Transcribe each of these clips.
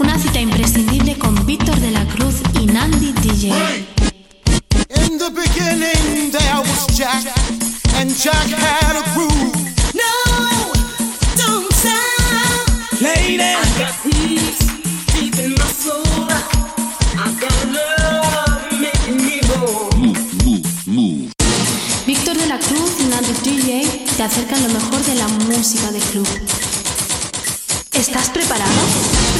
Una cita imprescindible con Víctor de la Cruz y Nandi DJ. In the beginning there was Jack, and Jack had a groove. No, don't stop, lady. I got peace deep in my soul. I got love making me move. Víctor de la Cruz y Nandi DJ te acercan lo mejor de la música de club. ¿Estás preparado?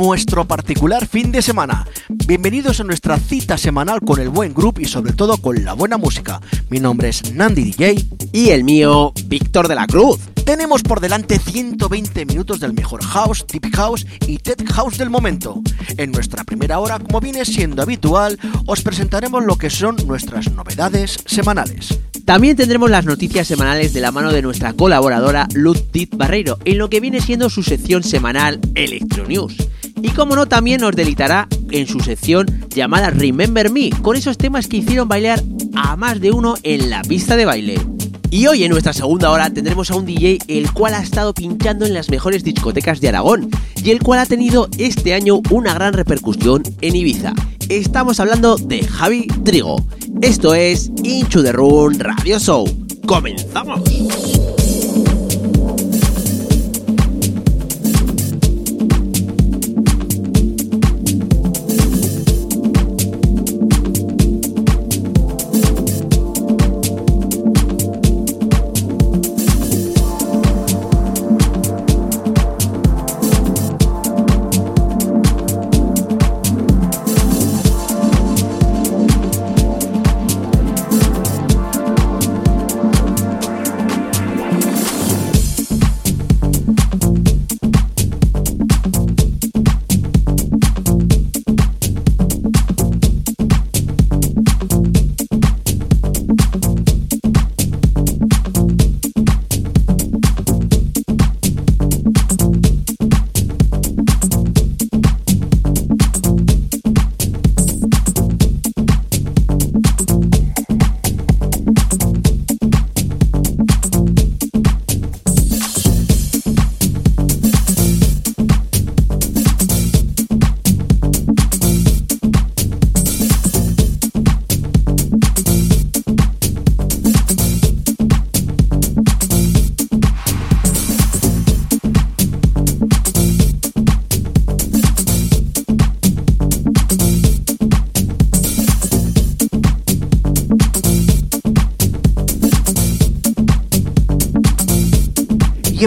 nuestro particular fin de semana. Bienvenidos a nuestra cita semanal con el buen grupo y sobre todo con la buena música. Mi nombre es Nandi DJ Y el mío, Víctor de la Cruz. tenemos por delante 120 minutos del mejor house, deep house y tech house del momento. En nuestra primera hora, como viene siendo habitual, os presentaremos lo que son nuestras novedades semanales. También tendremos las noticias semanales de la mano de nuestra colaboradora Ludwig Barreiro, en lo que viene siendo su sección semanal Electro News. Y como no, también nos delitará en su sección llamada Remember Me, con esos temas que hicieron bailar a más de uno en la pista de baile. Y hoy en nuestra segunda hora tendremos a un DJ el cual ha estado pinchando en las mejores discotecas de Aragón y el cual ha tenido este año una gran repercusión en Ibiza. Estamos hablando de Javi Trigo. Esto es Into the Radio Show. ¡Comenzamos!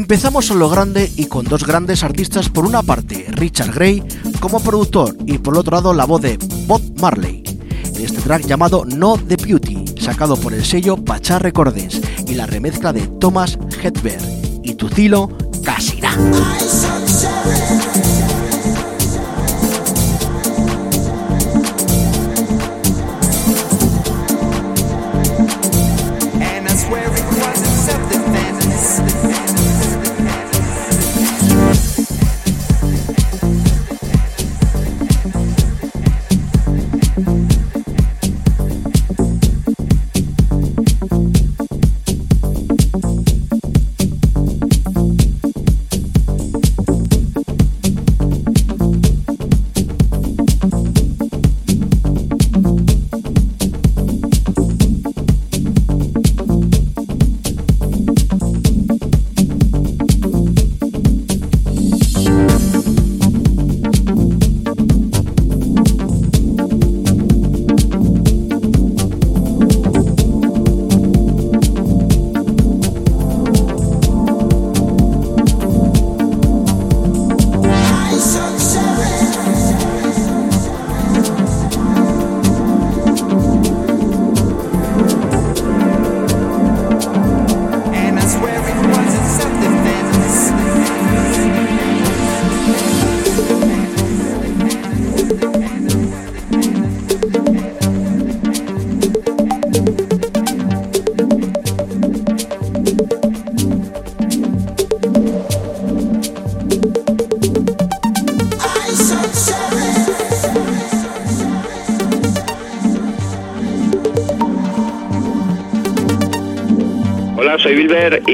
Empezamos a lo grande y con dos grandes artistas, por una parte Richard Gray como productor y por otro lado la voz de Bob Marley, en este track llamado No the Beauty, sacado por el sello Pacha Recordings y la remezcla de Thomas Hedberg. Y Tucilo Casina.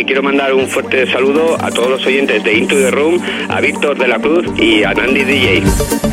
Quiero mandar un fuerte saludo a todos los oyentes de Into the Room, a Víctor de la Cruz y a Nandi DJ.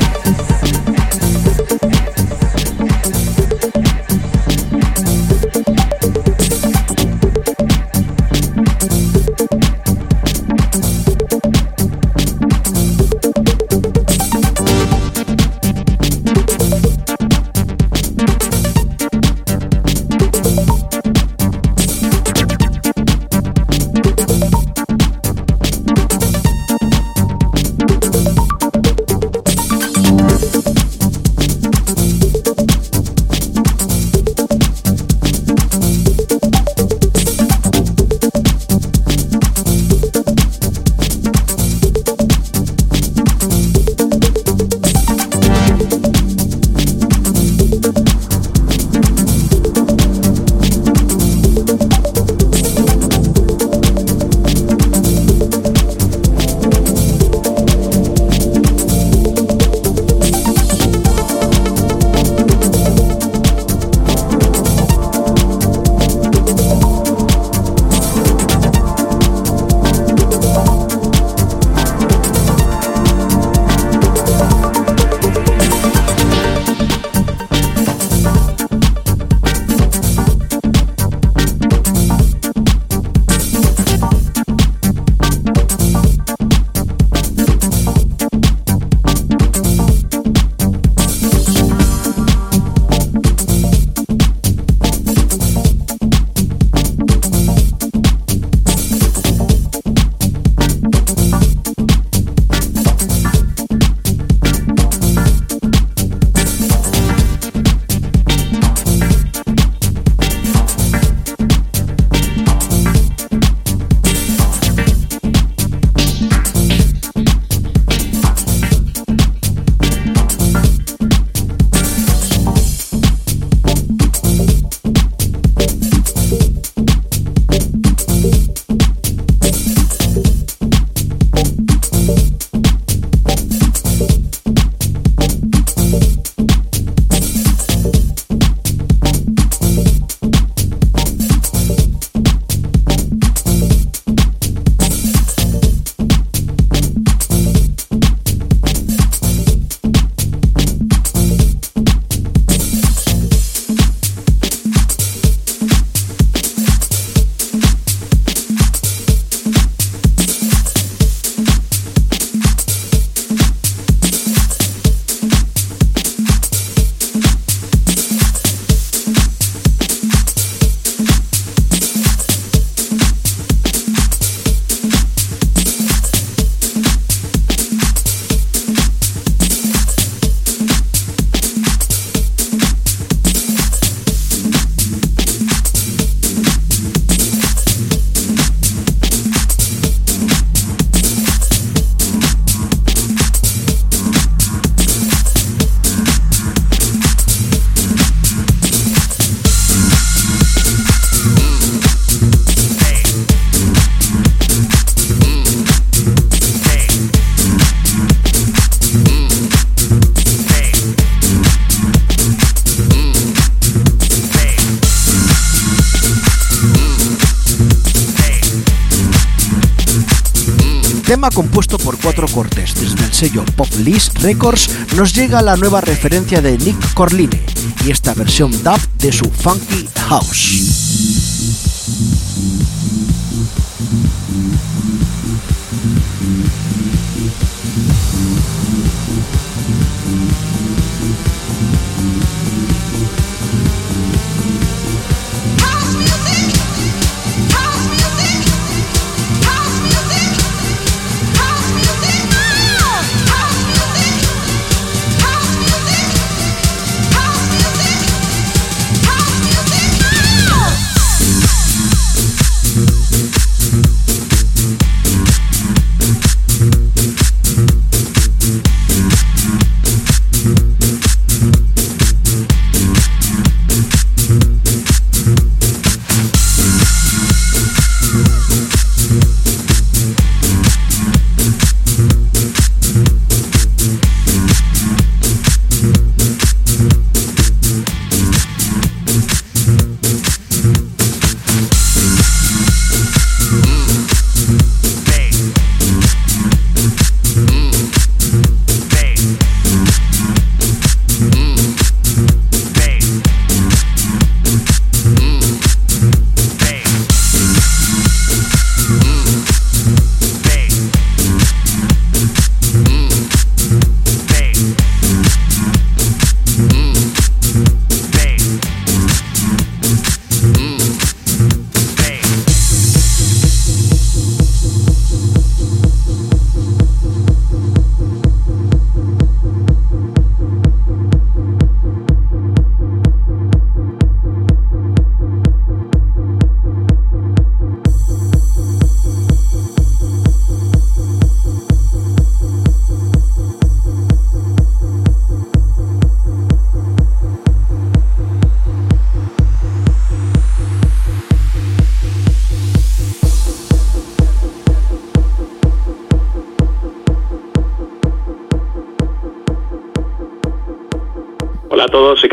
Compuesto por cuatro cortes desde el sello Pop List Records nos llega la nueva referencia de Nick Corline y esta versión dub de su Funky House.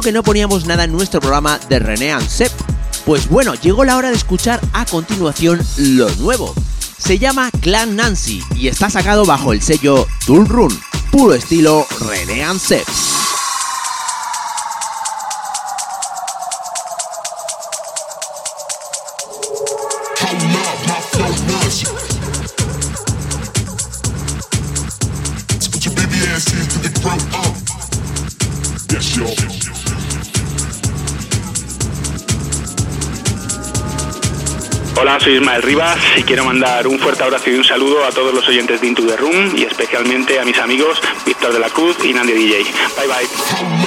Que no poníamos nada en nuestro programa de René Ansep. Pues bueno, llegó la hora de escuchar a continuación lo nuevo. Se llama Clan Nancy y está sacado bajo el sello Tool Run, puro estilo René Ansep. Hola, soy Ismael Rivas y quiero mandar un fuerte abrazo y un saludo a todos los oyentes de Into the Room y especialmente a mis amigos Víctor de la Cruz y Nandy DJ. Bye bye.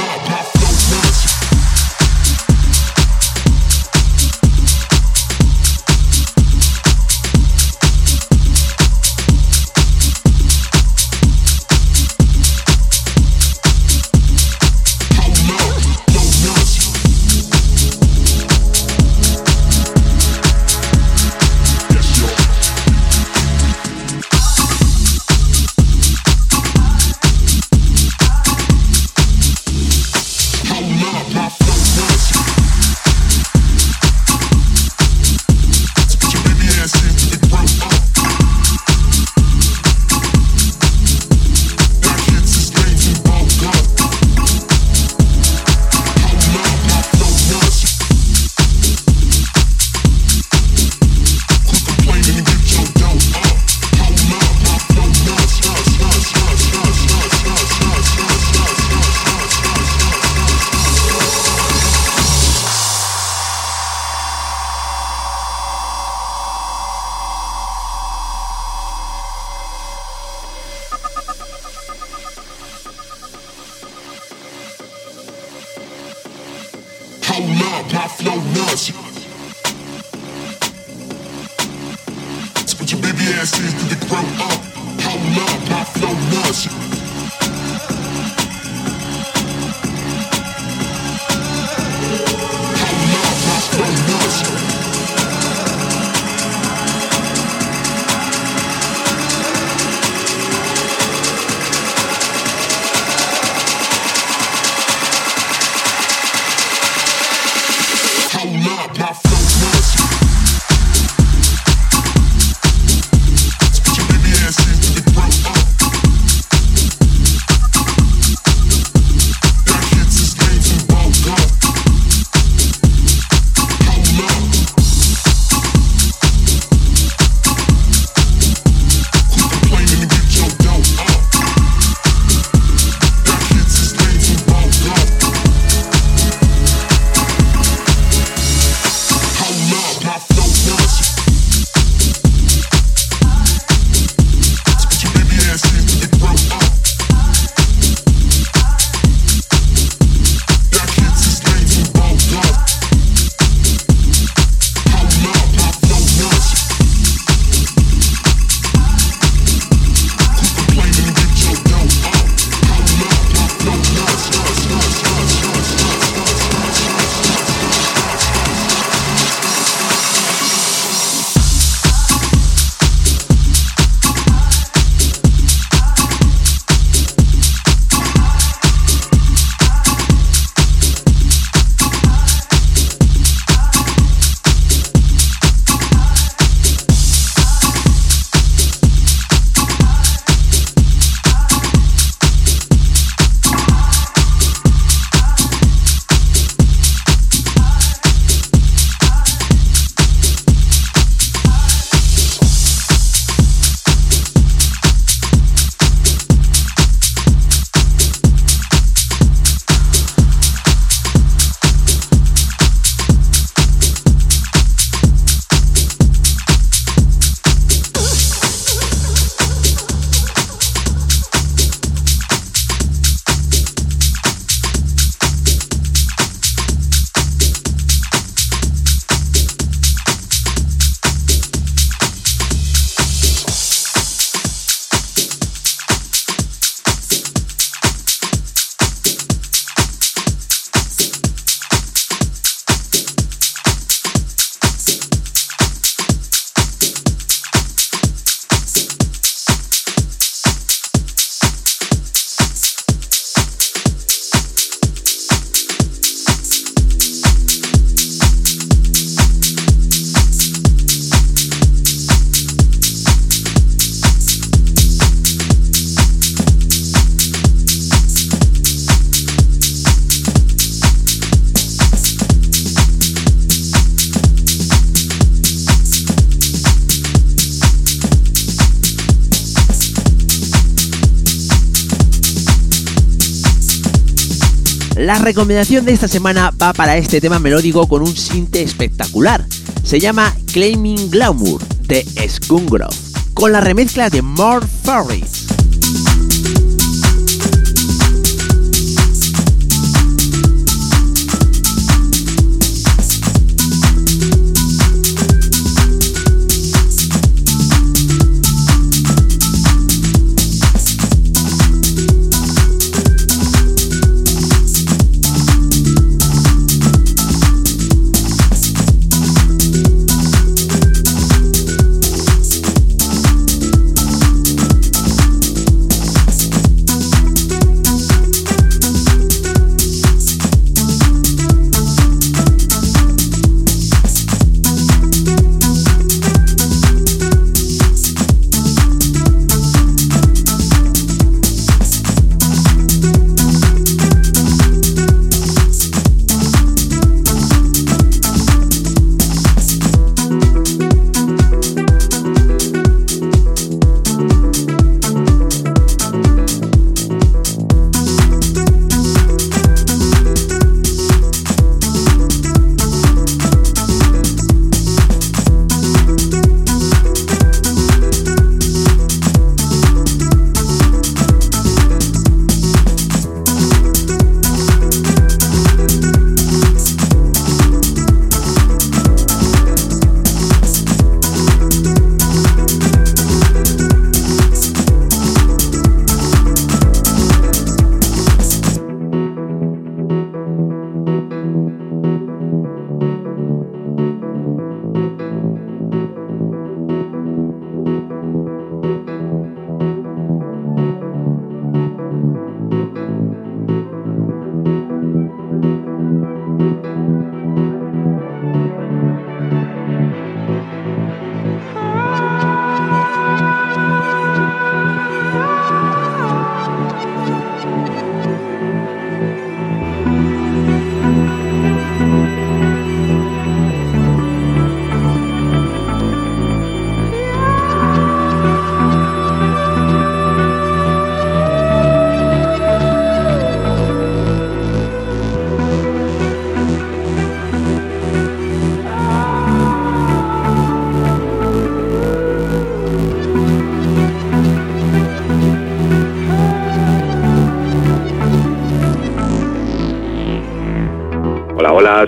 La recomendación de esta semana va para este tema melódico con un sinte espectacular. Se llama Claiming Glamour de Skungro, con la remezcla de More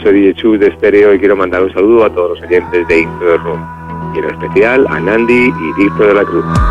Soy DJ Chu de Stereo y quiero mandar un saludo a todos los oyentes de Into the Room, y en especial a Nandi y Víctor de la Cruz.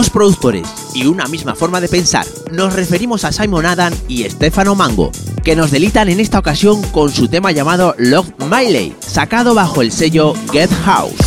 Dos productores y una misma forma de pensar. Nos referimos a Simon Adam y Stefano Mango, que nos delitan en esta ocasión con su tema llamado Love Miley, sacado bajo el sello Get House.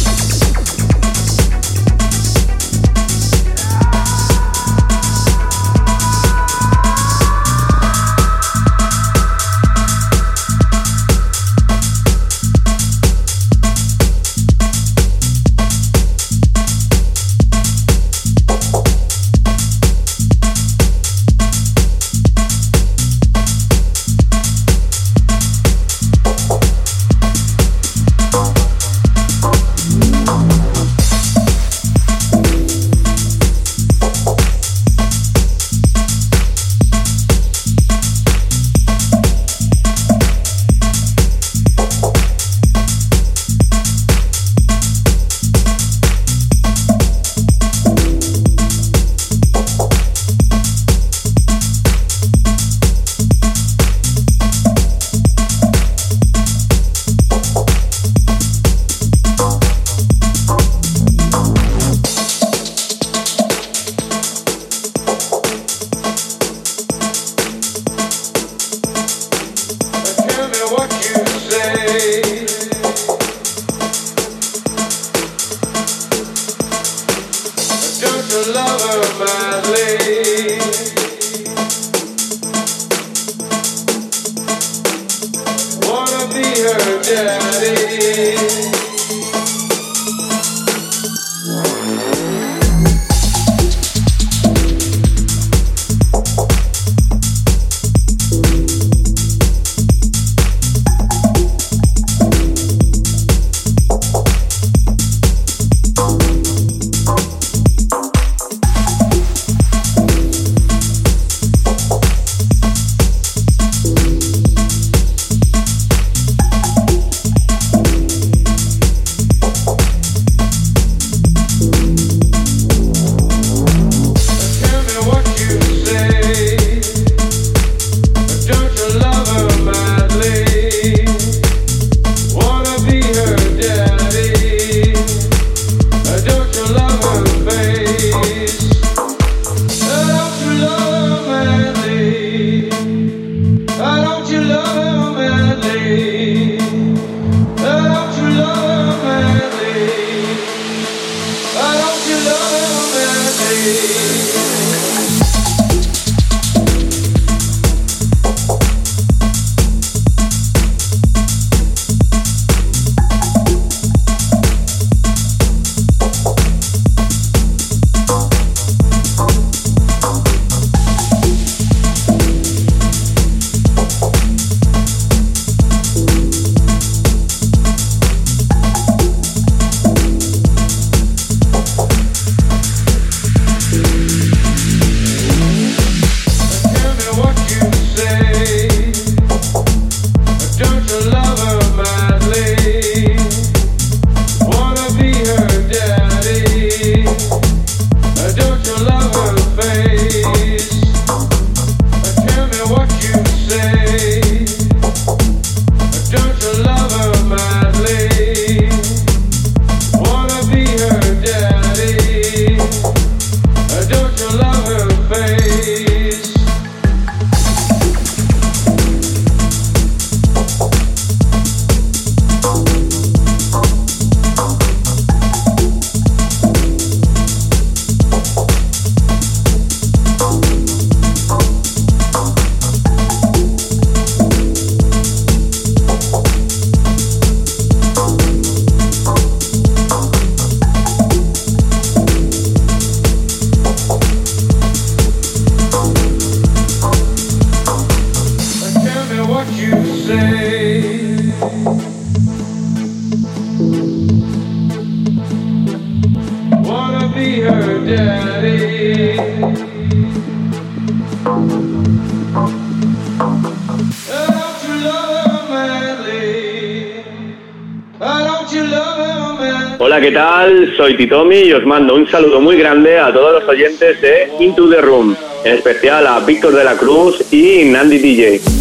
Saludo muy grande a todos los oyentes de Into the Room, en especial a Víctor de la Cruz y Nandi DJ.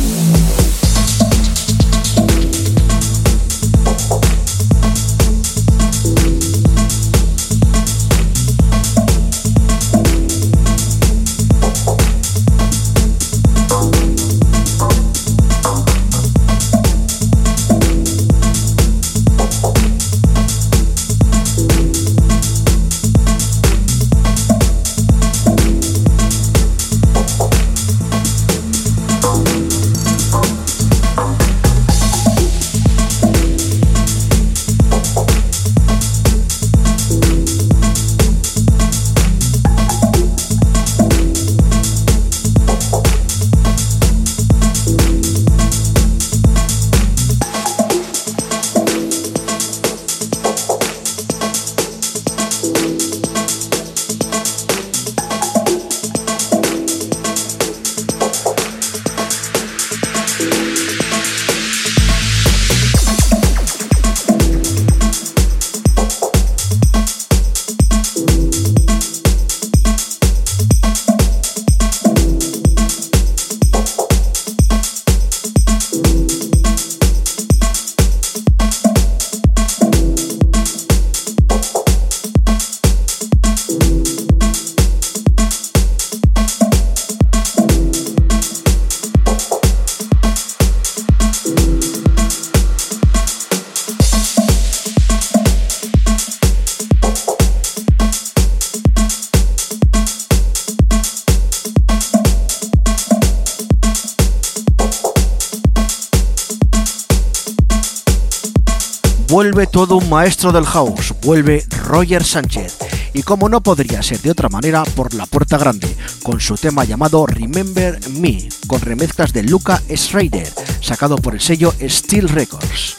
Maestro del house, vuelve Roger Sánchez. Y como no podría ser de otra manera, por la puerta grande, con su tema llamado Remember Me, con remezclas de Luca Schrader, sacado por el sello Steel Records.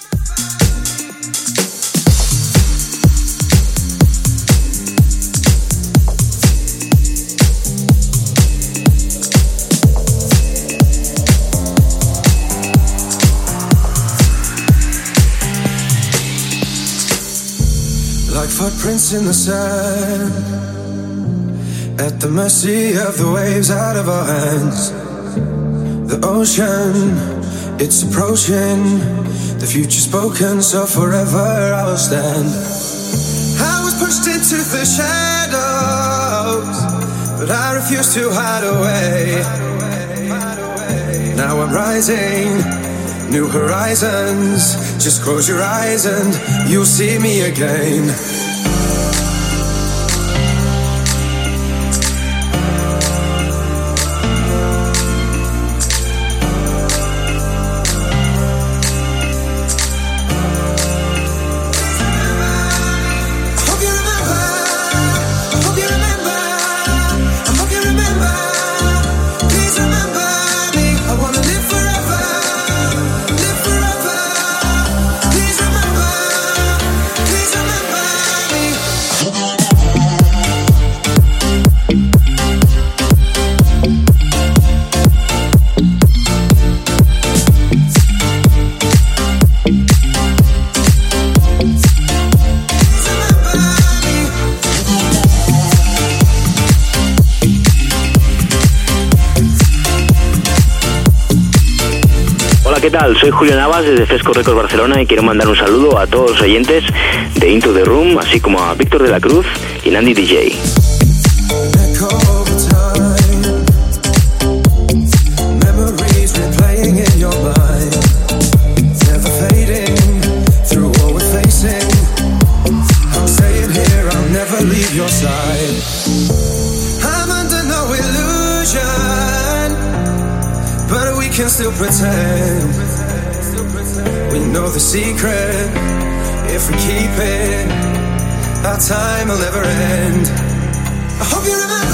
Footprints in the sand. At the mercy of the waves out of our hands. The ocean, it's approaching. The future spoken, so forever I will stand. I was pushed into the shadows But I refuse to hide away. Now I'm rising New horizons, just close your eyes and you'll see me again. Soy Julio Navas desde Fresco Records Barcelona y quiero mandar un saludo a todos los oyentes de Into the Room, así como a Víctor de la Cruz y Landy DJ. Time will never end. I hope you remember.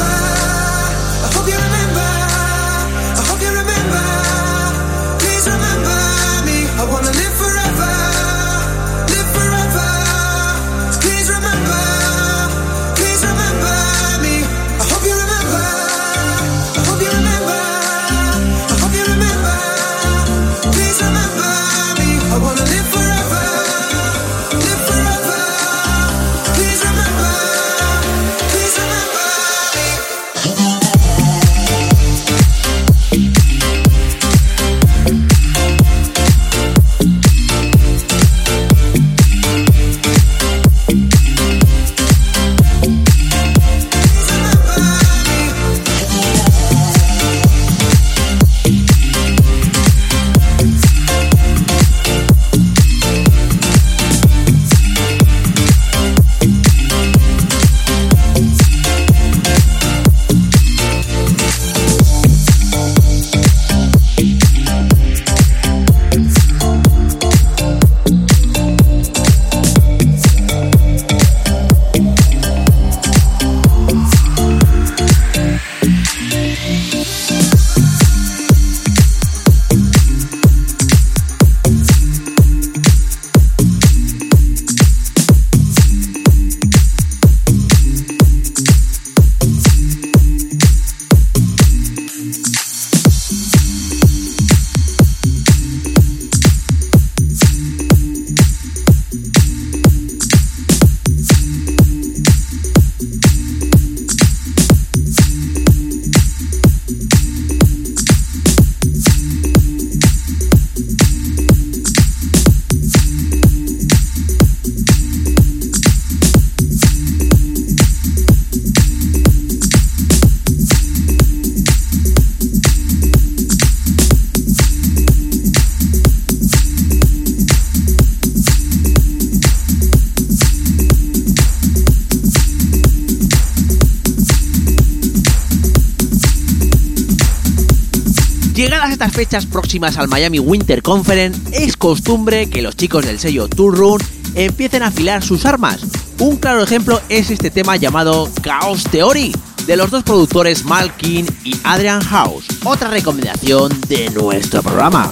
Fechas próximas al Miami Winter Conference, es costumbre que los chicos del sello Tour Run empiecen a afilar sus armas. Un claro ejemplo es este tema llamado Chaos Theory de los dos productores Malkin y Adrian House. Otra recomendación de nuestro programa.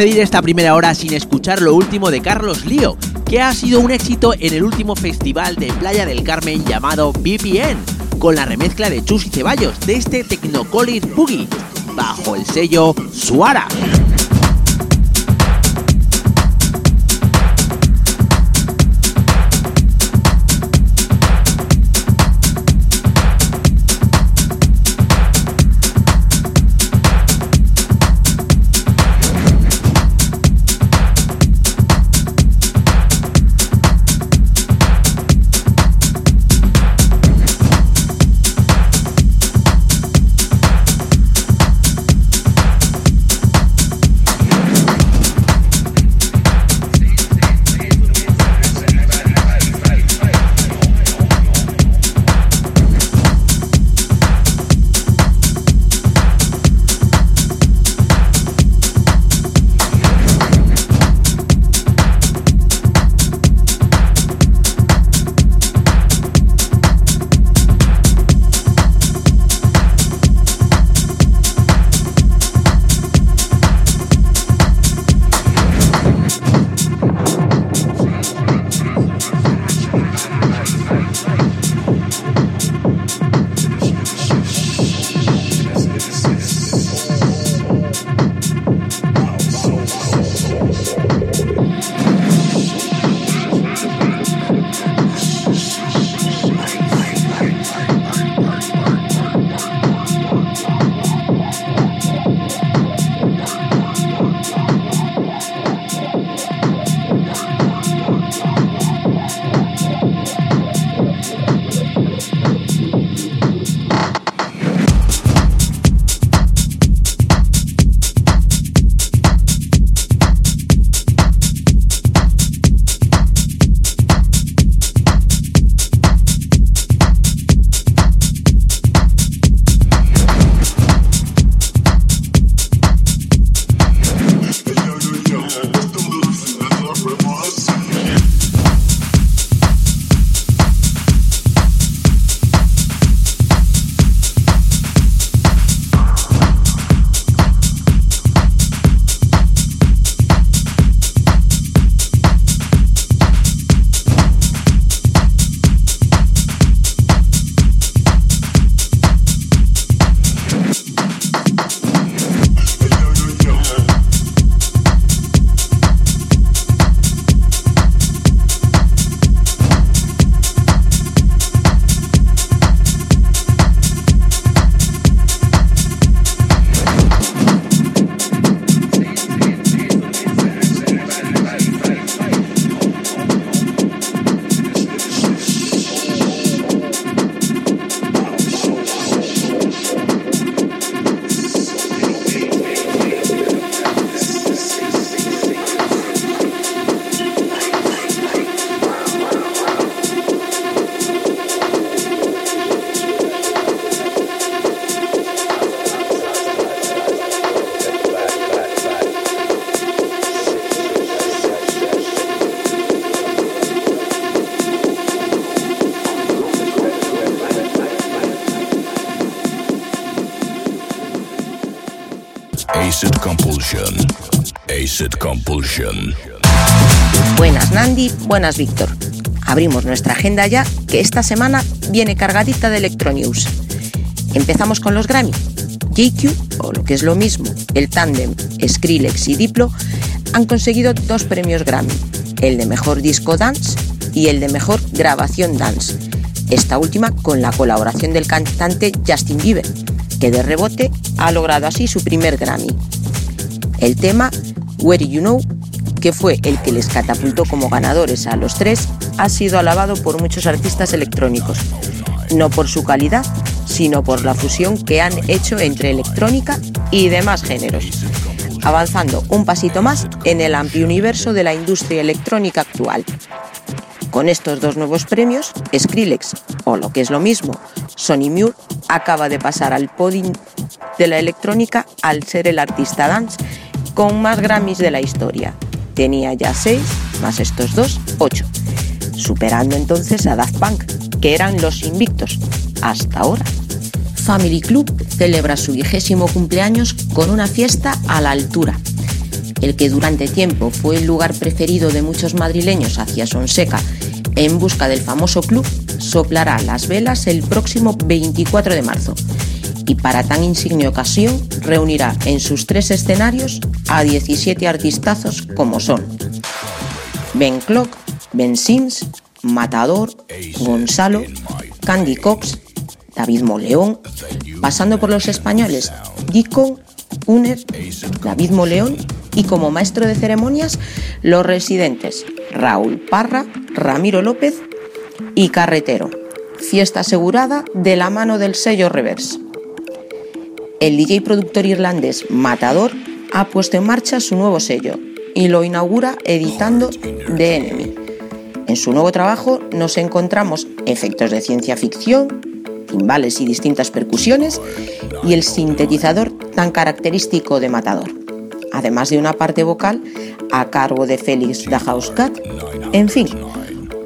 Despedir esta primera hora sin escuchar lo último de Carlos Lío, que ha sido un éxito en el último festival de Playa del Carmen llamado VPN, con la remezcla de Chus y Ceballos de este Technocolor Boogie, bajo el sello Suara. Buenas Nandi, buenas Víctor. Abrimos nuestra agenda ya, que esta semana viene cargadita de Electronews. Empezamos con los Grammy. JQ, o lo que es lo mismo, el tándem Skrillex y Diplo, han conseguido dos premios Grammy, el de Mejor Disco Dance y el de Mejor Grabación Dance, esta última con la colaboración del cantante Justin Bieber, que de rebote ha logrado así su primer Grammy. El tema Where You Know, que fue el que les catapultó como ganadores a los tres, ha sido alabado por muchos artistas electrónicos, no por su calidad, sino por la fusión que han hecho entre electrónica y demás géneros, avanzando un pasito más en el amplio universo de la industria electrónica actual. Con estos dos nuevos premios, Skrillex, o lo que es lo mismo, Sonny Muir, acaba de pasar al podium de la electrónica al ser el artista dance con más Grammys de la historia. Tenía ya seis, más estos dos, ocho, superando entonces a Daft Punk, que eran los invictos hasta ahora. Family Club celebra su vigésimo cumpleaños con una fiesta a la altura. El que durante tiempo fue el lugar preferido de muchos madrileños hacia Sonseca en busca del famoso club, soplará las velas el próximo 24 de marzo y para tan insigne ocasión reunirá en sus tres escenarios a 17 artistazos como son Ben Clock, Ben Sims, Matador, Gonzalo, Candy Cox, David Moleón, pasando por los españoles Dico, Uner, David Moleón y como maestro de ceremonias los residentes Raúl Parra, Ramiro López y Carretero. Fiesta asegurada de la mano del sello Reverse. El DJ productor irlandés Matador ha puesto en marcha su nuevo sello y lo inaugura editando The Enemy. En su nuevo trabajo nos encontramos efectos de ciencia ficción, timbales y distintas percusiones y el sintetizador tan característico de Matador, además de una parte vocal a cargo de Félix Cat. En fin,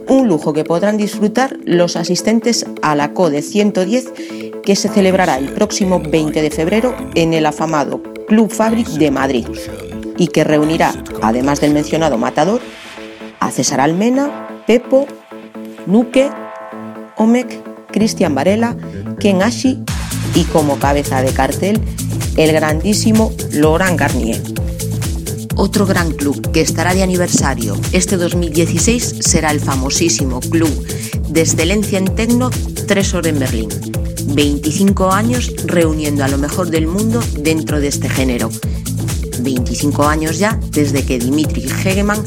un lujo que podrán disfrutar los asistentes a la CODE 110 que se celebrará el próximo 20 de febrero en el afamado Club Fabric de Madrid y que reunirá, además del mencionado Matador, a César Almena, Pepo, Nuque, Omek, Cristian Varela, Ken Ashi y como cabeza de cartel el grandísimo Laurent Garnier. Otro gran club que estará de aniversario este 2016 será el famosísimo Club de Excelencia en Tecno Tresor en Berlín. 25 años reuniendo a lo mejor del mundo dentro de este género. 25 años ya desde que Dimitri Hegeman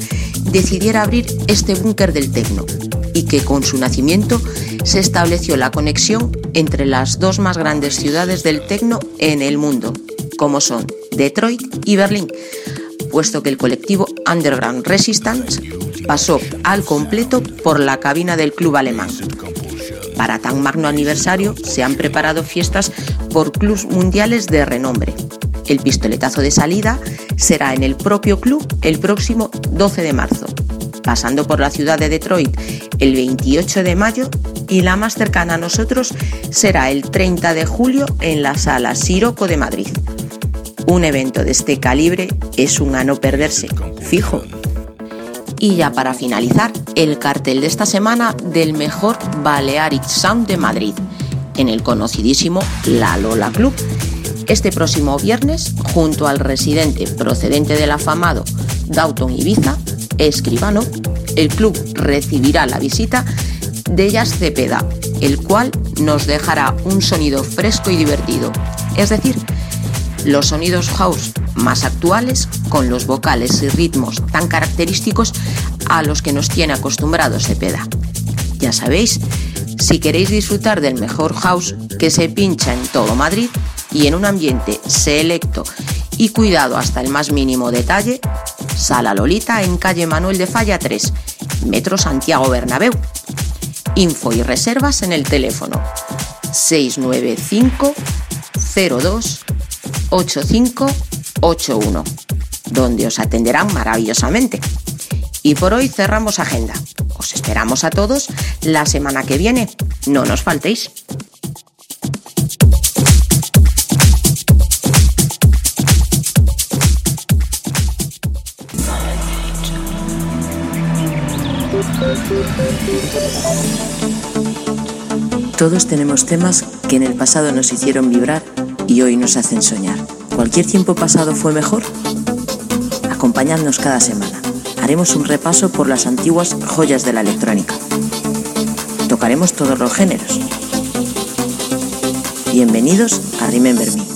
decidiera abrir este búnker del tecno y que con su nacimiento se estableció la conexión entre las dos más grandes ciudades del tecno en el mundo, como son Detroit y Berlín, puesto que el colectivo Underground Resistance pasó al completo por la cabina del club alemán. Para tan magno aniversario se han preparado fiestas por clubs mundiales de renombre. El pistoletazo de salida será en el propio club el próximo 12 de marzo, pasando por la ciudad de Detroit el 28 de mayo y la más cercana a nosotros será el 30 de julio en la sala Siroco de Madrid. Un evento de este calibre es un a no perderse, fijo. Y ya para finalizar, el cartel de esta semana del mejor Balearic Sound de Madrid, en el conocidísimo La Lola Club. Este próximo viernes, junto al residente procedente del afamado Dauton Ibiza, escribano, el club recibirá la visita de Jazz Cepeda, el cual nos dejará un sonido fresco y divertido. Es decir, los sonidos house más actuales con los vocales y ritmos tan característicos a los que nos tiene acostumbrados Cepeda. Ya sabéis, si queréis disfrutar del mejor house que se pincha en todo Madrid y en un ambiente selecto y cuidado hasta el más mínimo detalle, Sala Lolita en calle Manuel de Falla 3, Metro Santiago Bernabéu. Info y reservas en el teléfono 695 02 8581, donde os atenderán maravillosamente. Y por hoy cerramos agenda. Os esperamos a todos la semana que viene. No nos faltéis. Todos tenemos temas que en el pasado nos hicieron vibrar y hoy nos hacen soñar. ¿Cualquier tiempo pasado fue mejor? Acompañadnos cada semana. Haremos un repaso por las antiguas joyas de la electrónica. Tocaremos todos los géneros. Bienvenidos a Remember Me.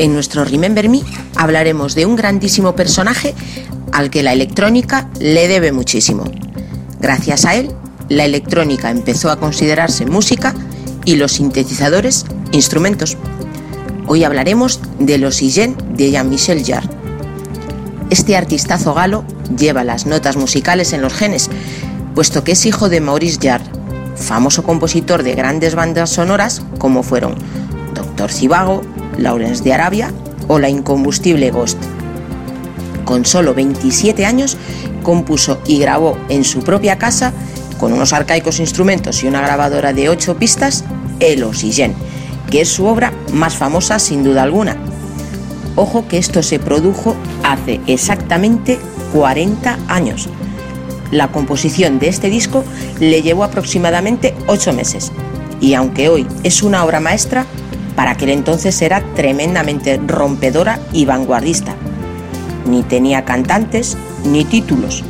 En nuestro Remember Me, hablaremos de un grandísimo personaje al que la electrónica le debe muchísimo. Gracias a él, la electrónica empezó a considerarse música y los sintetizadores instrumentos. Hoy hablaremos de los Igen de Jean-Michel Jarre. Este artistazo galo lleva las notas musicales en los genes, puesto que es hijo de Maurice Jarre, famoso compositor de grandes bandas sonoras como fueron Doctor Cibago, Lawrence de Arabia o la incombustible Ghost. Con solo 27 años compuso y grabó en su propia casa, con unos arcaicos instrumentos y una grabadora de 8 pistas, El Oxygen, que es su obra más famosa sin duda alguna. Ojo que esto se produjo hace exactamente 40 años. La composición de este disco le llevó aproximadamente 8 meses y aunque hoy es una obra maestra, para aquel entonces era tremendamente rompedora y vanguardista. Ni tenía cantantes ni títulos.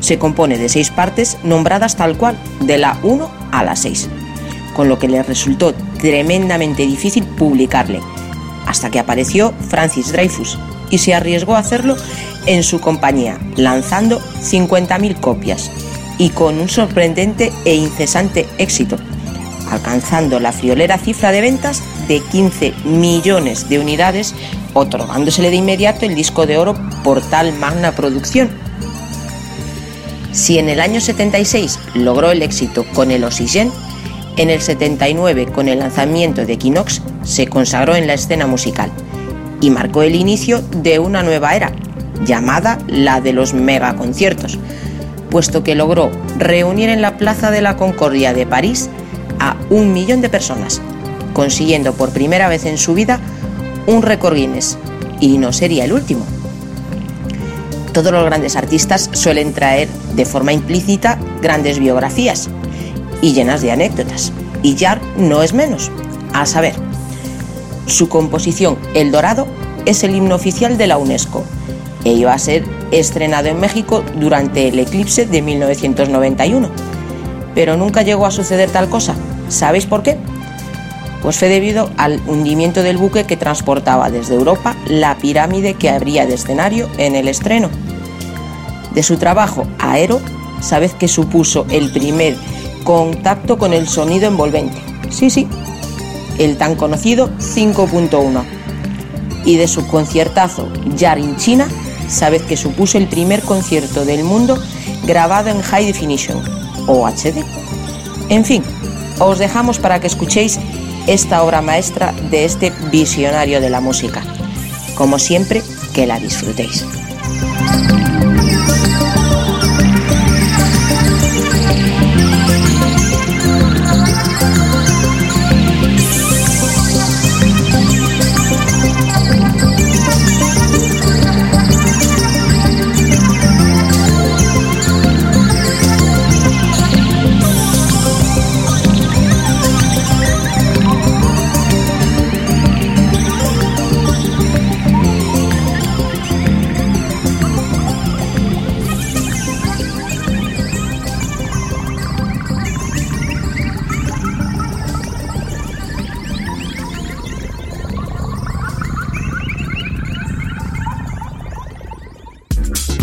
Se compone de seis partes nombradas tal cual, de la 1 a la 6, con lo que le resultó tremendamente difícil publicarle, hasta que apareció Francis Dreyfus y se arriesgó a hacerlo en su compañía, lanzando 50.000 copias y con un sorprendente e incesante éxito, alcanzando la friolera cifra de ventas de 15 millones de unidades, otorgándosele de inmediato el disco de oro por tal magna producción. Si en el año 76 logró el éxito con el Oxygen, en el 79 con el lanzamiento de Equinox se consagró en la escena musical y marcó el inicio de una nueva era, llamada la de los megaconciertos, puesto que logró reunir en la Plaza de la Concordia de París a un millón de personas, consiguiendo por primera vez en su vida un récord Guinness, y no sería el último. Todos los grandes artistas suelen traer de forma implícita grandes biografías y llenas de anécdotas, y Jar no es menos. A saber, su composición El Dorado es el himno oficial de la UNESCO e iba a ser estrenado en México durante el eclipse de 1991. Pero nunca llegó a suceder tal cosa. ¿Sabéis por qué? Pues fue debido al hundimiento del buque que transportaba desde Europa la pirámide que habría de escenario en el estreno. De su trabajo Aero, sabes que supuso el primer contacto con el sonido envolvente. Sí, sí, el tan conocido 5.1. Y de su conciertazo Yarin China, sabes que supuso el primer concierto del mundo grabado en High Definition o HD. En fin, os dejamos para que escuchéis esta obra maestra de este visionario de la música. Como siempre, que la disfrutéis.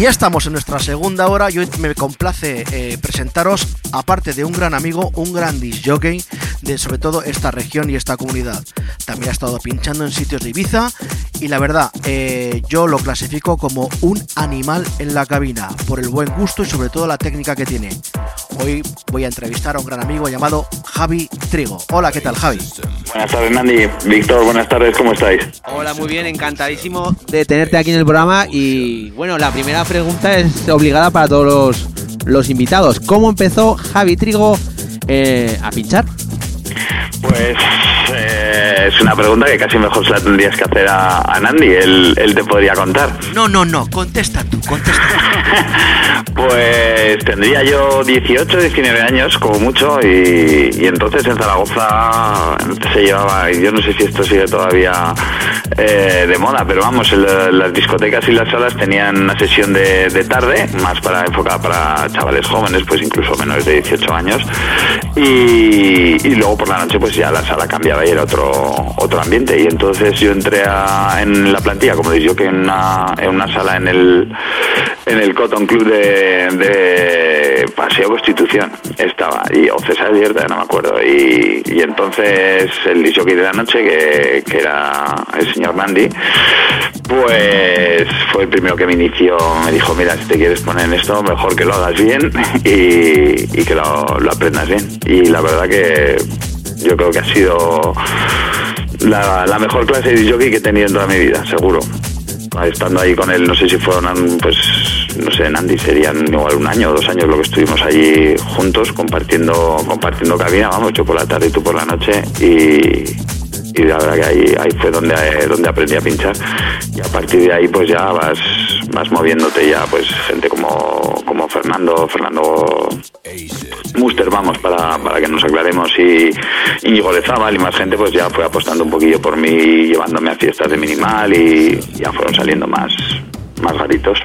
Y ya estamos en nuestra segunda hora y hoy me complace eh, presentaros, aparte de un gran amigo, un gran disc jockey de sobre todo esta región y esta comunidad. También ha estado pinchando en sitios de Ibiza y la verdad, eh, yo lo clasifico como un animal en la cabina, por el buen gusto y sobre todo la técnica que tiene. Hoy voy a entrevistar a un gran amigo llamado Javi Trigo. Hola, ¿qué tal Javi? Buenas tardes Nandi, Víctor, buenas tardes, ¿cómo estáis? Hola, muy bien, encantadísimo de tenerte aquí en el programa y bueno, la primera pregunta es obligada para todos los, los invitados. ¿Cómo empezó Javi Trigo eh, a pinchar? Pues es una pregunta que casi mejor se la tendrías que hacer a, a Nandi, él, él, te podría contar. No, no, no, contesta tú, contesta tú. pues tendría yo 18, 19 años como mucho y, y, entonces en Zaragoza se llevaba, yo no sé si esto sigue todavía eh, de moda, pero vamos, el, las discotecas y las salas tenían una sesión de, de, tarde, más para enfocada para chavales jóvenes, pues incluso menores de 18 años, y, y luego por la noche pues ya la sala cambiaba y era otro otro ambiente. Y entonces yo entré a, en la plantilla como digo que en una, en una sala en el en el Cotton Club de, de Paseo Constitución estaba. Y o César Abierta no me acuerdo. Y, y entonces el disc de la noche que, que, era el señor Mandy pues fue el primero que me inició me dijo mira si te quieres poner en esto mejor que lo hagas bien y, y que lo aprendas bien y la verdad que yo creo que ha sido la, mejor clase de jockey que he tenido en toda mi vida, seguro. Estando ahí con él, no sé si fueron, pues, no sé, Andy, serían igual un año o dos años lo que estuvimos allí juntos compartiendo, compartiendo cabina, vamos, yo por la tarde y tú por la noche y, y la verdad que ahí, ahí fue donde, donde aprendí a pinchar. Y a partir de ahí pues ya vas, vas moviéndote ya pues gente como, como Fernando, Fernando Muster, vamos, para, para que nos aclaremos. Y Íñigo de Zabal y más gente pues ya fue apostando un poquillo por mí, llevándome a fiestas de minimal y ya fueron saliendo más, más garitos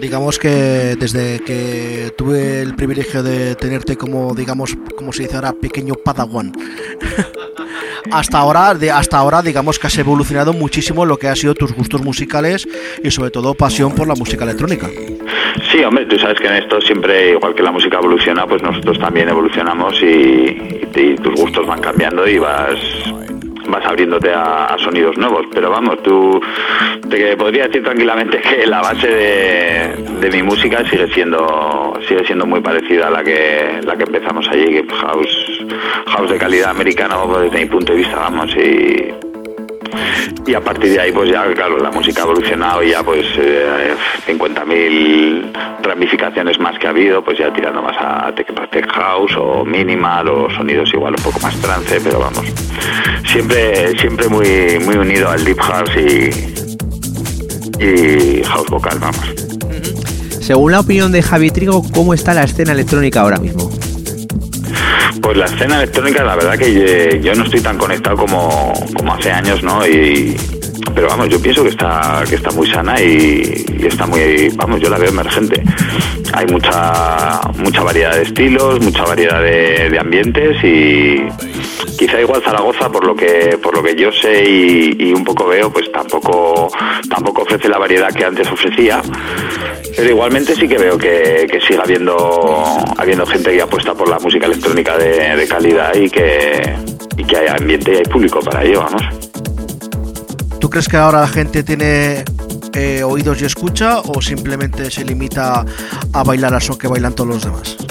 digamos que desde que tuve el privilegio de tenerte como digamos como se dice ahora pequeño padawan hasta ahora de hasta ahora digamos que has evolucionado muchísimo lo que ha sido tus gustos musicales y sobre todo pasión por la música electrónica. Sí, hombre, tú sabes que en esto siempre, igual que la música evoluciona, pues nosotros también evolucionamos y, y, y tus gustos van cambiando y vas vas abriéndote a, sonidos nuevos. Pero vamos, tú te podría decir tranquilamente que la base de, de, mi música sigue siendo sigue siendo muy parecida a la que la que empezamos allí, house house de calidad americano desde mi punto de vista, vamos y y a partir de ahí pues ya claro la música ha evolucionado y ya pues eh, 50.000 ramificaciones más que ha habido pues ya tirando más a tech, house o minimal o sonidos igual un poco más trance pero vamos siempre siempre muy muy unido al deep house y y house vocal vamos. Según la opinión de Javi Trigo cómo está la escena electrónica ahora mismo pues la escena electrónica, la verdad que yo no estoy tan conectado como, hace años, ¿no? Y, pero vamos, yo pienso que está, que está muy sana y, está muy, vamos, yo la veo emergente. Hay mucha, mucha variedad de estilos, mucha variedad de ambientes y quizá igual Zaragoza, por lo que, por lo que yo sé y, un poco veo, pues tampoco, tampoco ofrece la variedad que antes ofrecía. Pero igualmente sí que veo que, que sigue habiendo, habiendo gente que apuesta por la música electrónica de, calidad y que, que hay ambiente y hay público para ello, vamos. ¿Tú crees que ahora la gente tiene eh, oídos y escucha o simplemente se limita a bailar a son que bailan todos los demás?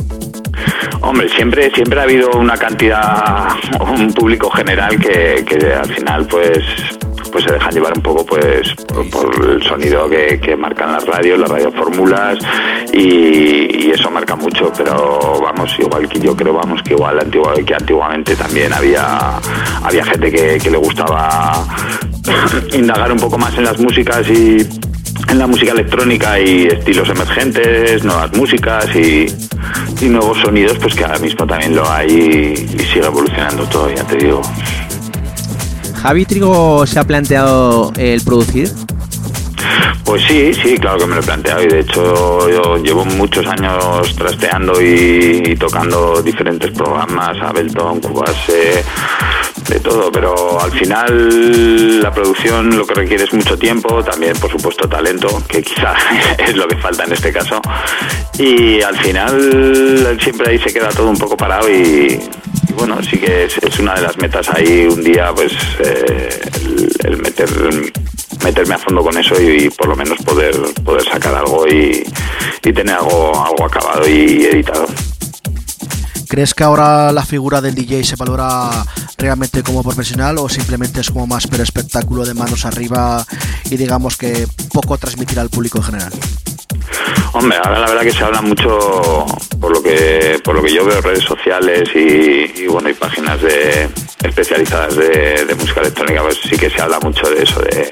Hombre, siempre, siempre ha habido una cantidad, un público general que, al final pues pues se dejan llevar un poco pues por, el sonido que, marcan las radios, las radiofórmulas y, y, eso marca mucho, pero vamos, igual que yo creo, vamos, que igual que antiguamente también había, había gente que le gustaba indagar un poco más en las músicas y en la música electrónica y estilos emergentes, nuevas músicas y, y, nuevos sonidos, pues que ahora mismo también lo hay y, y sigue evolucionando todo, ya te digo. ¿Javi Trigo se ha planteado el producir? Pues sí, sí, claro que me lo he planteado y de hecho yo llevo muchos años trasteando y, tocando diferentes programas, Ableton, Cubase, de todo, pero al final la producción lo que requiere es mucho tiempo, también por supuesto talento, que quizá es lo que falta en este caso, y al final siempre ahí se queda todo un poco parado y, bueno, sí que es, una de las metas ahí un día, pues eh, el, meter meterme a fondo con eso y, por lo menos poder poder sacar algo y, y tener algo algo acabado y editado. ¿Crees que ahora la figura del DJ se valora realmente como profesional o simplemente es como más pero espectáculo de manos arriba y digamos que poco transmitir al público en general? Hombre, ahora la verdad que se habla mucho por lo que por lo que yo veo redes sociales y, bueno y páginas de especializadas de, música electrónica, pues sí que se habla mucho de eso, de,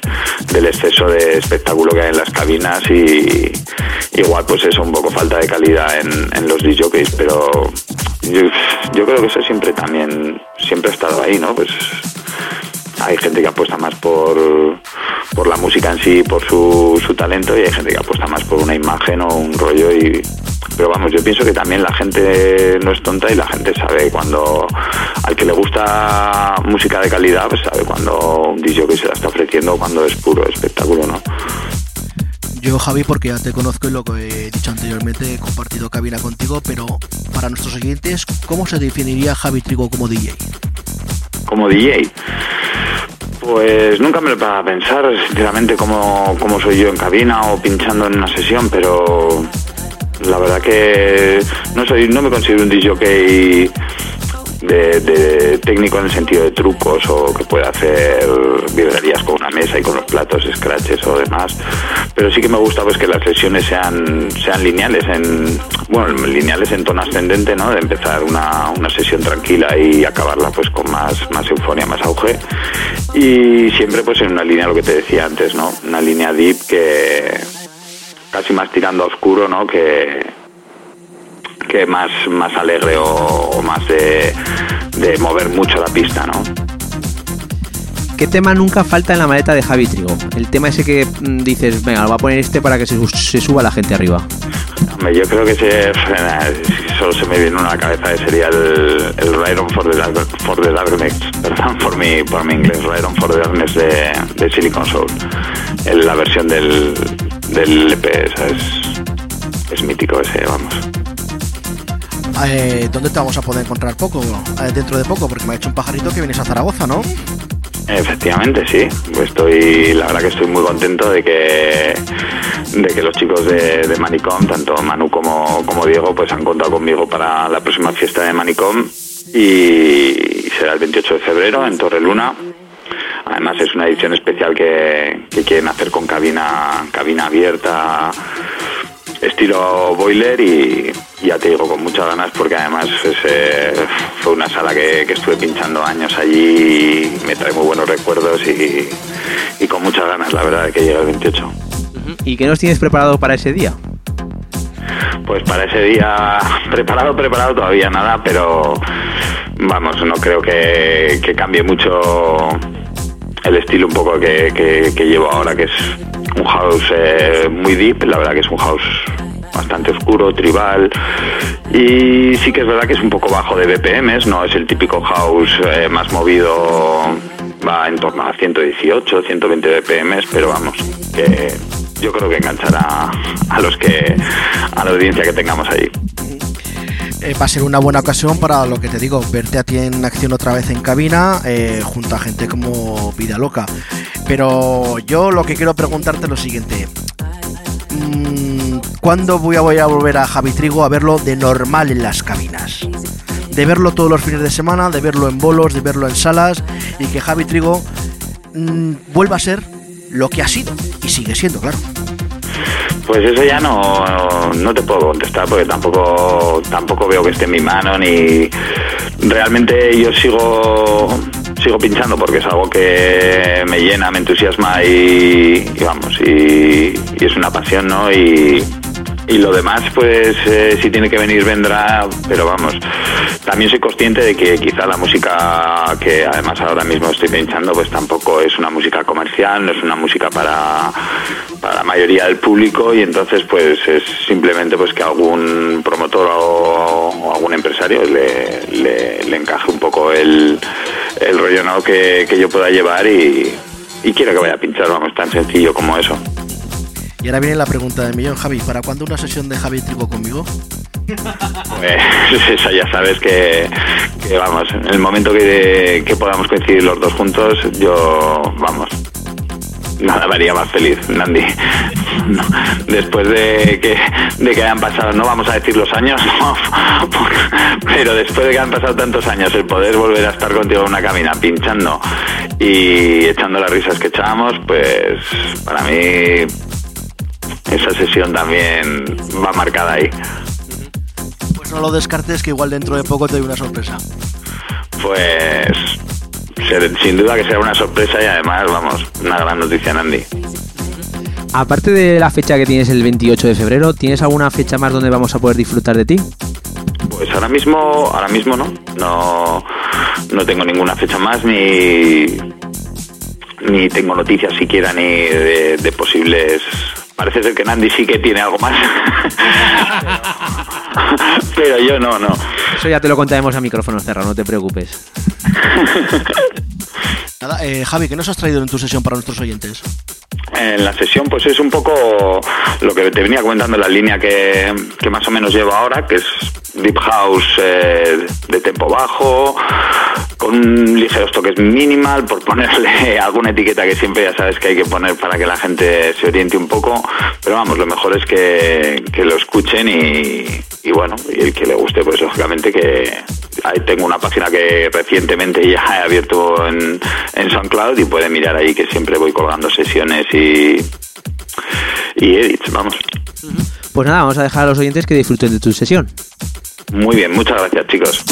del exceso de espectáculo que hay en las cabinas y igual pues eso un poco falta de calidad en, en los DJs, pero yo, yo creo que eso siempre también siempre ha estado ahí, ¿no? Pues hay gente que apuesta más por, por la música en sí, por su, su talento, y hay gente que apuesta más por una imagen o un rollo. y Pero vamos, yo pienso que también la gente no es tonta y la gente sabe cuando al que le gusta música de calidad, pues sabe cuando un DJ que se la está ofreciendo, cuando es puro espectáculo, ¿no? Yo, Javi, porque ya te conozco y lo que he dicho anteriormente, he compartido cabina contigo, pero para nuestros oyentes, ¿cómo se definiría Javi Trigo como DJ? Como DJ. Pues nunca me lo he a pensar, sinceramente, cómo, cómo soy yo en cabina o pinchando en una sesión, pero la verdad que no soy, no me considero un DJ de, técnico en el sentido de trucos o que pueda hacer virguerías con una mesa y con los platos, scratches o demás. Pero sí que me gusta pues que las sesiones sean, sean lineales, en, bueno, lineales en tono ascendente, ¿no? De empezar una, una sesión tranquila y acabarla pues con más, más euforia, más auge. Y siempre pues en una línea, lo que te decía antes, ¿no? Una línea deep que casi más tirando a oscuro, ¿no? Que, que más, más alegre o, más de, de, mover mucho la pista, ¿no? ¿Qué tema nunca falta en la maleta de Javi Trigo? El tema ese que mm, dices, venga, lo voy a poner este para que se, se suba la gente arriba. yo creo que se, solo se me viene una cabeza sería el, el Ride on for the, for the Darkness, perdón por mi, por mi inglés, Ride on for the Darkness de, de Silicon Soul. la versión del, del EP, es, es mítico ese, vamos. Eh, ¿Dónde te vamos a poder encontrar poco? Eh, dentro de poco, porque me ha hecho un pajarito que vienes a Zaragoza, ¿no? Efectivamente, sí. Estoy, la verdad que estoy muy contento de que, de que los chicos de, Manicom, tanto Manu como, como Diego, pues han contado conmigo para la próxima fiesta de Manicom y será el 28 de febrero en Torre Luna. Además es una edición especial que, que quieren hacer con cabina, cabina abierta estilo boiler y ya te digo con muchas ganas porque además fue una sala que, estuve pinchando años allí y me trae muy buenos recuerdos y, con muchas ganas la verdad de que llegue el 28. ¿Y qué nos tienes preparado para ese día? Pues para ese día, preparado, preparado todavía nada, pero vamos, no creo que, cambie mucho el estilo un poco que, llevo ahora, que es un house eh, muy deep, la verdad que es un house bastante oscuro, tribal. Y sí que es verdad que es un poco bajo de BPMs, no es el típico house eh, más movido, va en torno a 118, 120 BPMs, pero vamos, que yo creo que enganchará a los que a la audiencia que tengamos ahí. Eh, va a ser una buena ocasión para lo que te digo, verte a ti en acción otra vez en cabina, eh, junto a gente como Vida Loca. Pero yo lo que quiero preguntarte es lo siguiente. Mm, ¿Cuándo voy a, a volver a Javi Trigo a verlo de normal en las cabinas? De verlo todos los fines de semana, de verlo en bolos, de verlo en salas y que Javi Trigo mm, vuelva a ser lo que ha sido y sigue siendo, claro. Pues eso ya no, no te puedo contestar porque tampoco tampoco veo que esté en mi mano ni realmente yo sigo sigo pinchando porque es algo que me llena, me entusiasma y, vamos, y, es una pasión, ¿no? Y, y lo demás, pues eh, si tiene que venir, vendrá, pero vamos, también soy consciente de que quizá la música que además ahora mismo estoy pinchando, pues tampoco es una música comercial, no es una música para, para la mayoría del público y entonces pues es simplemente pues que algún promotor o, algún empresario le, le, encaje un poco el, el rollo ¿no? que, que yo pueda llevar y, y quiero que vaya a pinchar, vamos, tan sencillo como eso. Y ahora viene la pregunta de millón, Javi, ¿para cuándo una sesión de Javi Trigo conmigo? Pues eso ya sabes que, vamos, en el momento que, que podamos coincidir los dos juntos, yo, vamos, nada me haría más feliz, Nandi. después de que, de que hayan pasado, no vamos a decir los años, pero después de que han pasado tantos años, el poder volver a estar contigo en una cabina pinchando y echando las risas que echábamos, pues para mí esa sesión también va marcada ahí. Pues no lo descartes que igual dentro de poco te doy una sorpresa. Pues sin duda que será una sorpresa y además, vamos, una gran noticia, Nandi. Aparte de la fecha que tienes el 28 de febrero, ¿tienes alguna fecha más donde vamos a poder disfrutar de ti? Pues ahora mismo, ahora mismo no, no, no tengo ninguna fecha más ni ni tengo noticias siquiera ni de, posibles parece ser que Nandi sí que tiene algo más pero yo no, no. Eso ya te lo contaremos a micrófono cerrado, no te preocupes Nada, eh, Javi, ¿qué nos has traído en tu sesión para nuestros oyentes? En la sesión, pues es un poco lo que te venía comentando en la línea que, más o menos llevo ahora, que es deep house eh, de tempo bajo, con ligeros toques minimal, por ponerle alguna etiqueta que siempre ya sabes que hay que poner para que la gente se oriente un poco. Pero vamos, lo mejor es que, lo escuchen y, bueno, y el que le guste, pues lógicamente que tengo una página que recientemente ya he abierto en, en, SoundCloud y puede mirar ahí que siempre voy colgando sesiones y, y edits, vamos. Pues nada, vamos a dejar a los oyentes que disfruten de tu sesión. Muy bien, muchas gracias chicos.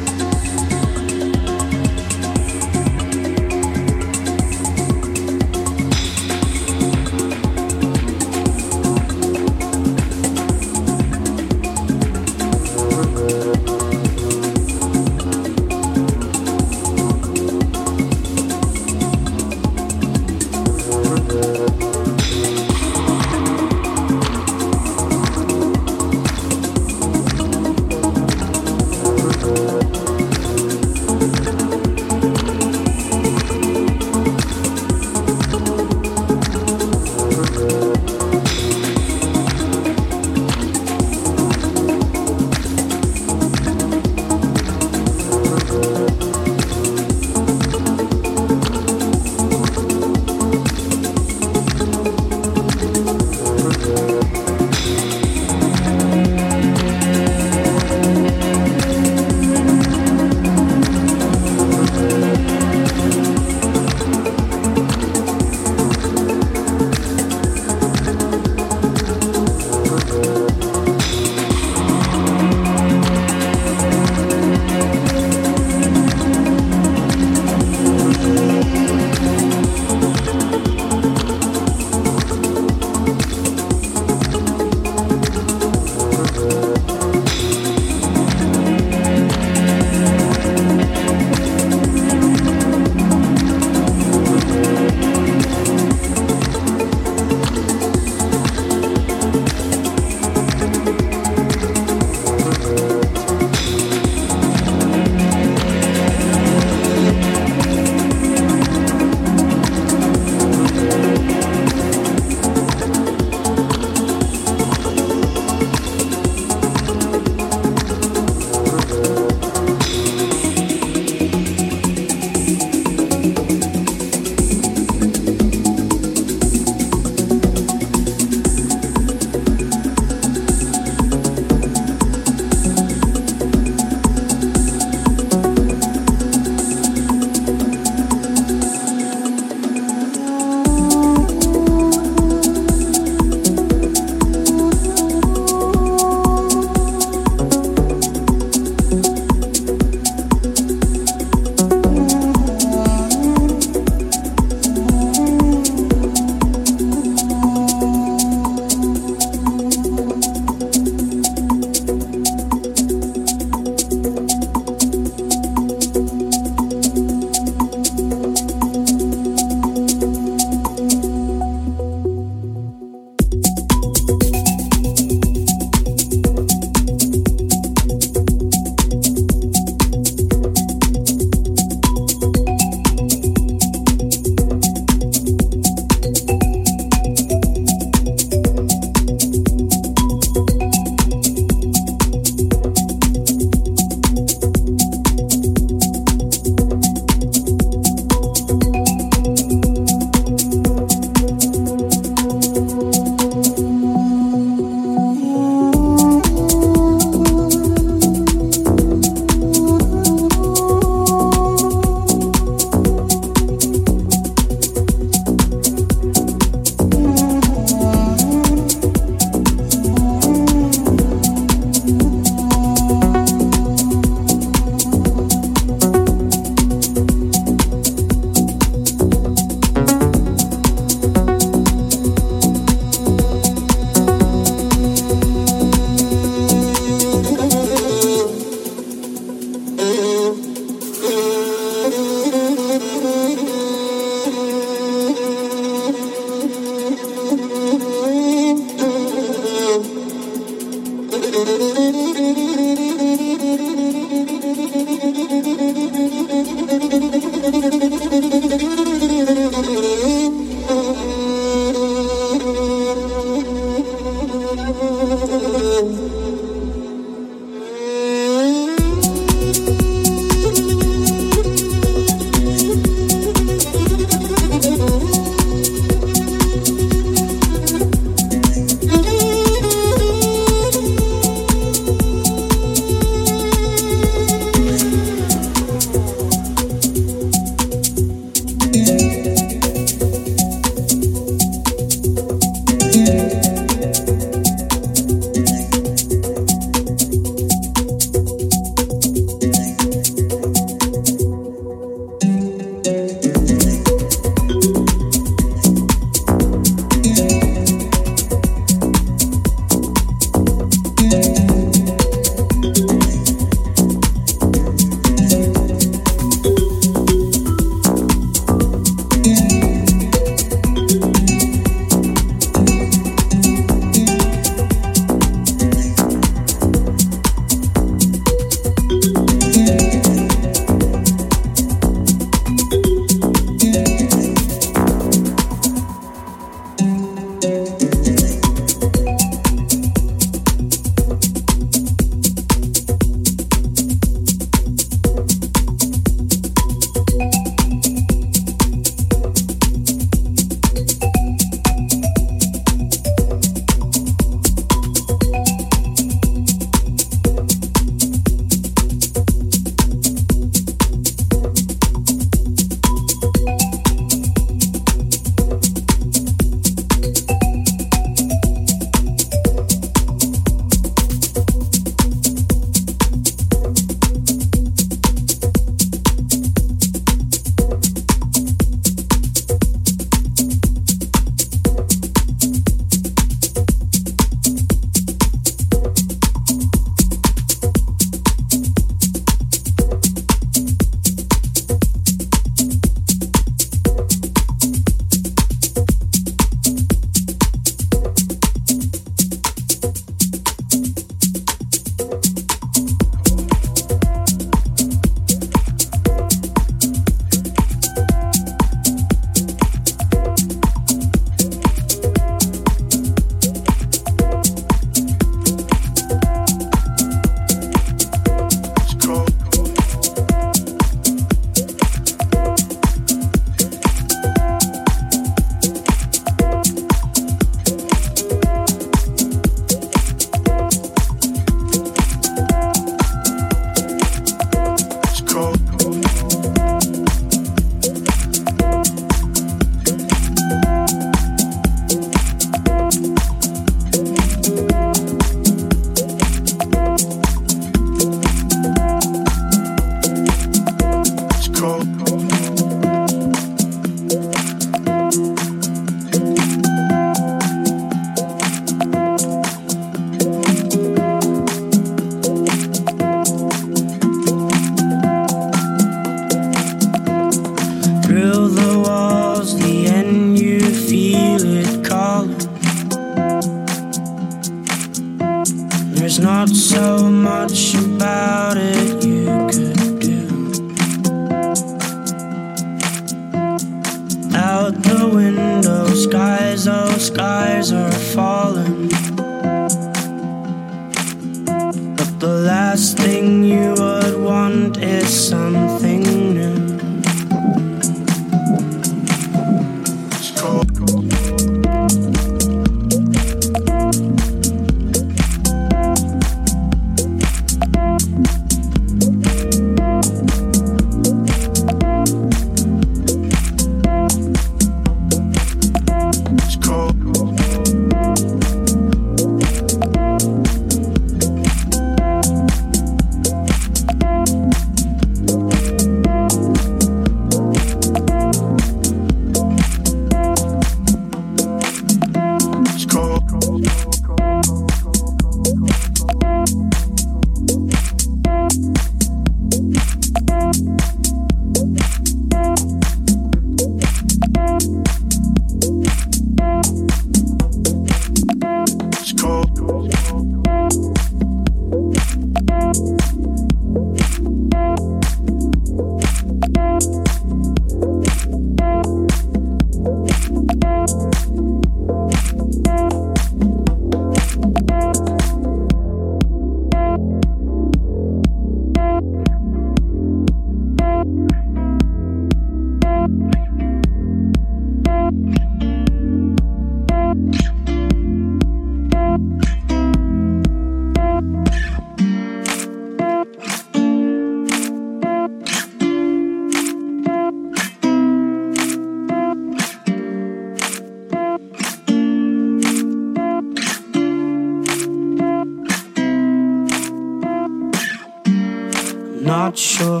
not sure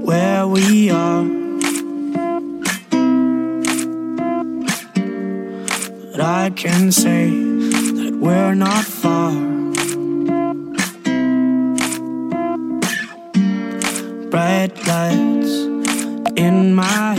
where we are. But I can say that we're not far. Bright lights in my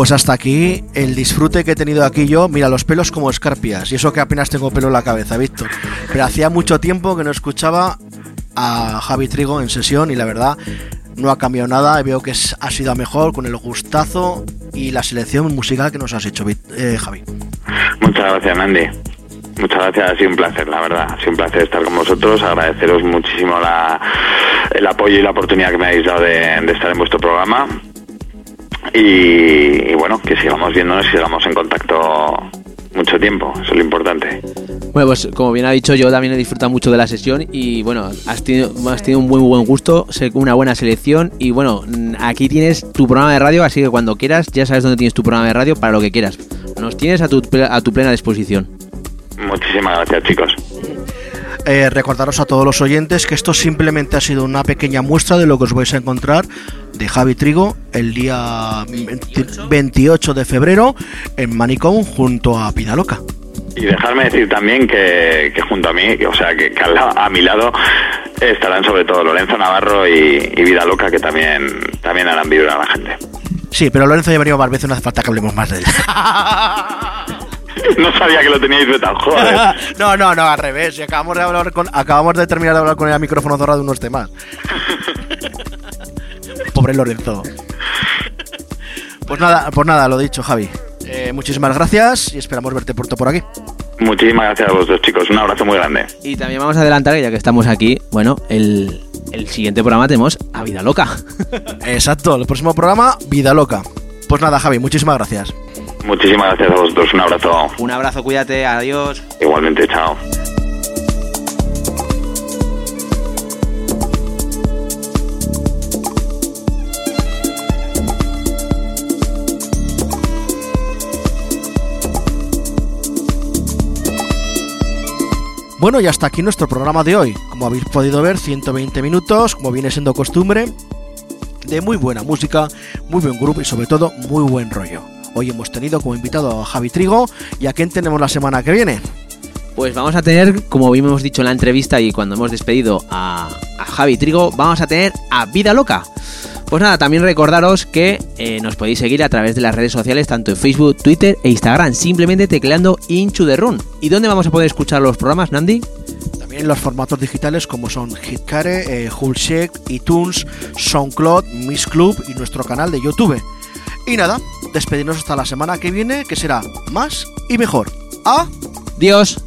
Pues hasta aquí el disfrute que he tenido aquí yo. Mira, los pelos como escarpias. Y eso que apenas tengo pelo en la cabeza, Víctor. Pero hacía mucho tiempo que no escuchaba a Javi Trigo en sesión y la verdad no ha cambiado nada. Veo que ha sido mejor con el gustazo y la selección musical que nos has hecho, eh, Javi. Muchas gracias, Mandy. Muchas gracias, ha sido un placer, la verdad. Ha sido un placer estar con vosotros. Agradeceros muchísimo el apoyo y la oportunidad que me habéis dado de estar en vuestro programa y, bueno, que sigamos viéndonos y sigamos en contacto mucho tiempo, eso es lo importante. Bueno, pues como bien ha dicho, yo también he disfrutado mucho de la sesión y bueno, has tenido, has tenido un muy buen gusto, una buena selección y bueno, aquí tienes tu programa de radio, así que cuando quieras ya sabes dónde tienes tu programa de radio para lo que quieras. Nos tienes a tu, a tu plena disposición. Muchísimas gracias chicos. Eh, recordaros a todos los oyentes que esto simplemente ha sido una pequeña muestra de lo que os vais a encontrar de Javi Trigo el día 28 de febrero en Manicón junto a Pidaloca. Y dejarme decir también que, junto a mí, o sea, que, a mi lado estarán sobre todo Lorenzo Navarro y, Vida Loca, que también, también harán vibrar a la gente. Sí, pero Lorenzo ya venido más veces, no hace falta que hablemos más de él. no sabía que lo teníais de tan joder. no, no, no, al revés. acabamos de hablar con, acabamos de terminar de hablar con el micrófono cerrado unos temas. Pobre Lorenzo. Pues nada, pues nada, lo dicho, Javi. Eh, muchísimas gracias y esperamos verte pronto por aquí. Muchísimas gracias a vosotros, chicos. Un abrazo muy grande. Y también vamos a adelantar, ya que estamos aquí, bueno, el, el siguiente programa tenemos a Vida Loca. Exacto, el próximo programa, Vida Loca. Pues nada, Javi, muchísimas gracias. Muchísimas gracias a vosotros. Un abrazo. Un abrazo, cuídate. Adiós. Igualmente, chao. Bueno, y hasta aquí nuestro programa de hoy. Como habéis podido ver, 120 minutos, como viene siendo costumbre, de muy buena música, muy buen grupo y sobre todo muy buen rollo. Hoy hemos tenido como invitado a Javi Trigo y a quién tenemos la semana que viene. Pues vamos a tener, como bien hemos dicho en la entrevista y cuando hemos despedido a, a Javi Trigo, vamos a tener a Vida Loca. Pues nada, también recordaros que eh, nos podéis seguir a través de las redes sociales, tanto en Facebook, Twitter e Instagram, simplemente tecleando Into the Run. ¿Y dónde vamos a poder escuchar los programas, Nandi? También los formatos digitales como son Hitcare, eh, Hullshake, iTunes, SoundCloud, Miss Club y nuestro canal de YouTube. Y nada, despedirnos hasta la semana que viene, que será más y mejor. ¡Adiós!